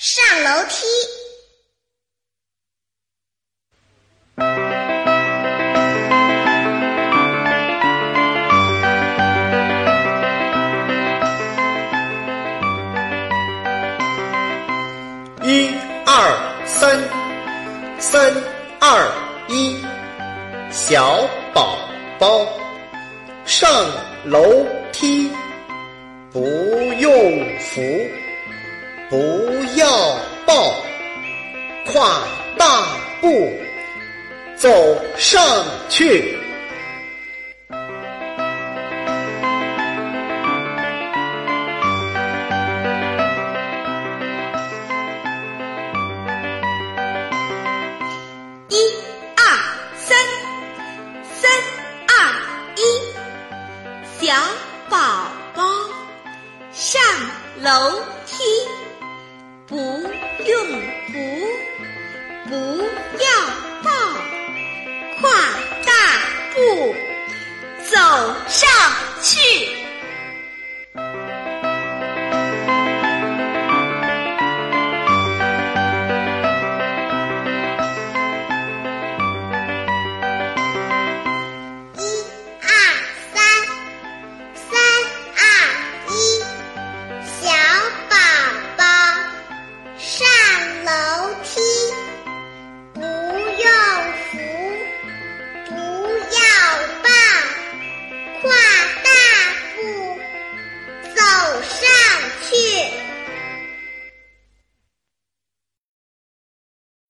上楼梯。一二三，三二一，小宝宝上楼梯，不用扶，不要抱，跨大步走上去。一二三，三二一，小宝宝上楼梯，不用扶，不要抱，跨大步走上去。